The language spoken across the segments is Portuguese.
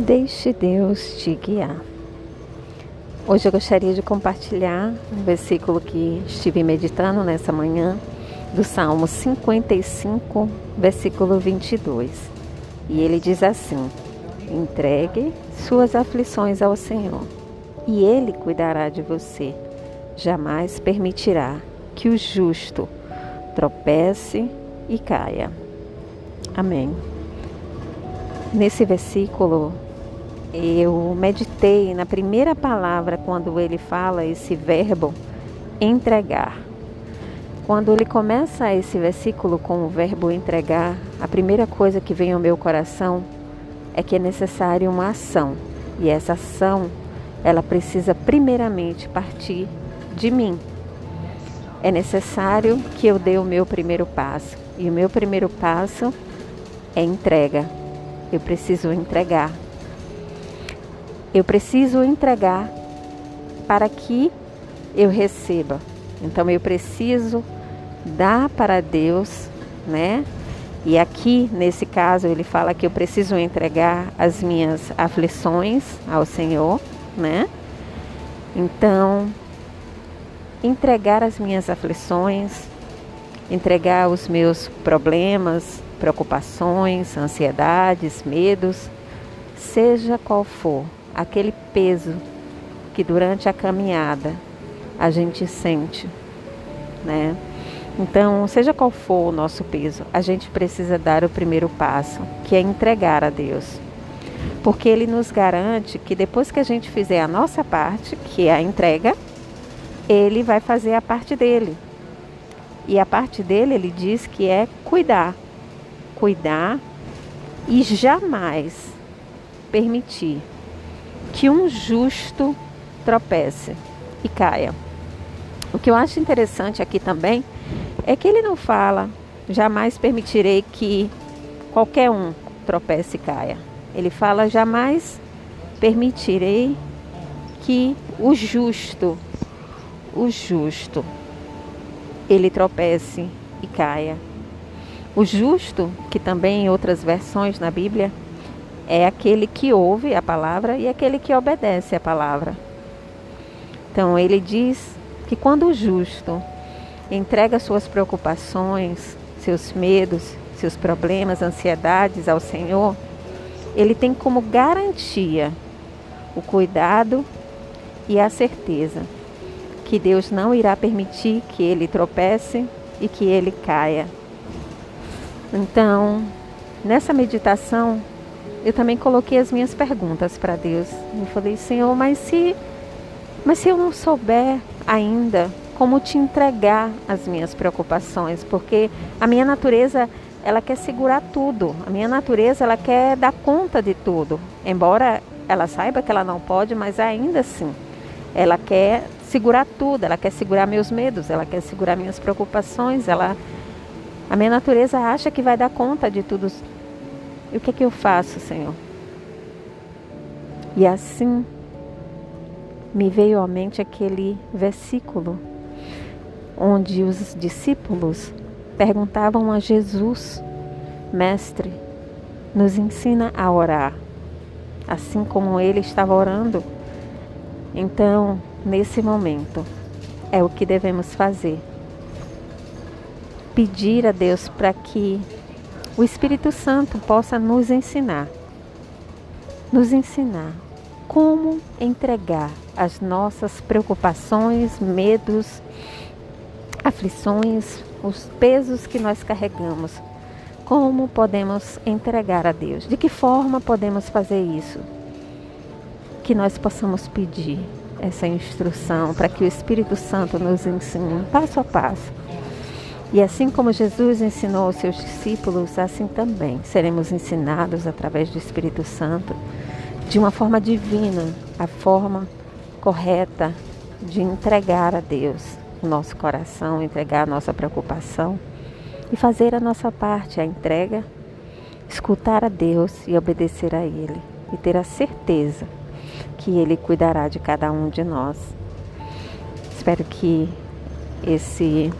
Deixe Deus te guiar. Hoje eu gostaria de compartilhar um versículo que estive meditando nessa manhã, do Salmo 55, versículo 22. E ele diz assim: Entregue suas aflições ao Senhor, e Ele cuidará de você. Jamais permitirá que o justo tropece e caia. Amém. Nesse versículo, eu meditei na primeira palavra quando ele fala esse verbo entregar. Quando ele começa esse versículo com o verbo entregar, a primeira coisa que vem ao meu coração é que é necessário uma ação. E essa ação, ela precisa primeiramente partir de mim. É necessário que eu dê o meu primeiro passo. E o meu primeiro passo é entrega. Eu preciso entregar eu preciso entregar para que eu receba. Então eu preciso dar para Deus, né? E aqui, nesse caso, ele fala que eu preciso entregar as minhas aflições ao Senhor, né? Então, entregar as minhas aflições, entregar os meus problemas, preocupações, ansiedades, medos, seja qual for, aquele peso que durante a caminhada a gente sente, né? Então, seja qual for o nosso peso, a gente precisa dar o primeiro passo, que é entregar a Deus. Porque ele nos garante que depois que a gente fizer a nossa parte, que é a entrega, ele vai fazer a parte dele. E a parte dele, ele diz que é cuidar. Cuidar e jamais permitir que um justo tropece e caia. O que eu acho interessante aqui também é que ele não fala, jamais permitirei que qualquer um tropece e caia. Ele fala, jamais permitirei que o justo, o justo, ele tropece e caia. O justo, que também em outras versões na Bíblia é aquele que ouve a palavra e aquele que obedece a palavra. Então ele diz que quando o justo entrega suas preocupações, seus medos, seus problemas, ansiedades ao Senhor, ele tem como garantia o cuidado e a certeza que Deus não irá permitir que ele tropece e que ele caia. Então, nessa meditação, eu também coloquei as minhas perguntas para Deus. Eu falei, Senhor, mas se, mas se eu não souber ainda como te entregar as minhas preocupações, porque a minha natureza ela quer segurar tudo. A minha natureza ela quer dar conta de tudo. Embora ela saiba que ela não pode, mas ainda assim ela quer segurar tudo. Ela quer segurar meus medos, ela quer segurar minhas preocupações. Ela a minha natureza acha que vai dar conta de tudo e o que é que eu faço, Senhor? E assim me veio à mente aquele versículo onde os discípulos perguntavam a Jesus, Mestre, nos ensina a orar, assim como ele estava orando. Então, nesse momento, é o que devemos fazer. Pedir a Deus para que o Espírito Santo possa nos ensinar, nos ensinar como entregar as nossas preocupações, medos, aflições, os pesos que nós carregamos. Como podemos entregar a Deus? De que forma podemos fazer isso? Que nós possamos pedir essa instrução para que o Espírito Santo nos ensine passo a passo e assim como Jesus ensinou aos seus discípulos, assim também seremos ensinados através do Espírito Santo de uma forma divina, a forma correta de entregar a Deus o nosso coração, entregar a nossa preocupação e fazer a nossa parte, a entrega, escutar a Deus e obedecer a Ele e ter a certeza que Ele cuidará de cada um de nós. Espero que esse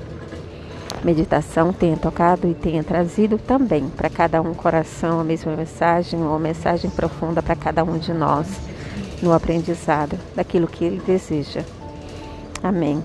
meditação tenha tocado e tenha trazido também para cada um coração a mesma mensagem, uma mensagem profunda para cada um de nós no aprendizado daquilo que ele deseja. Amém.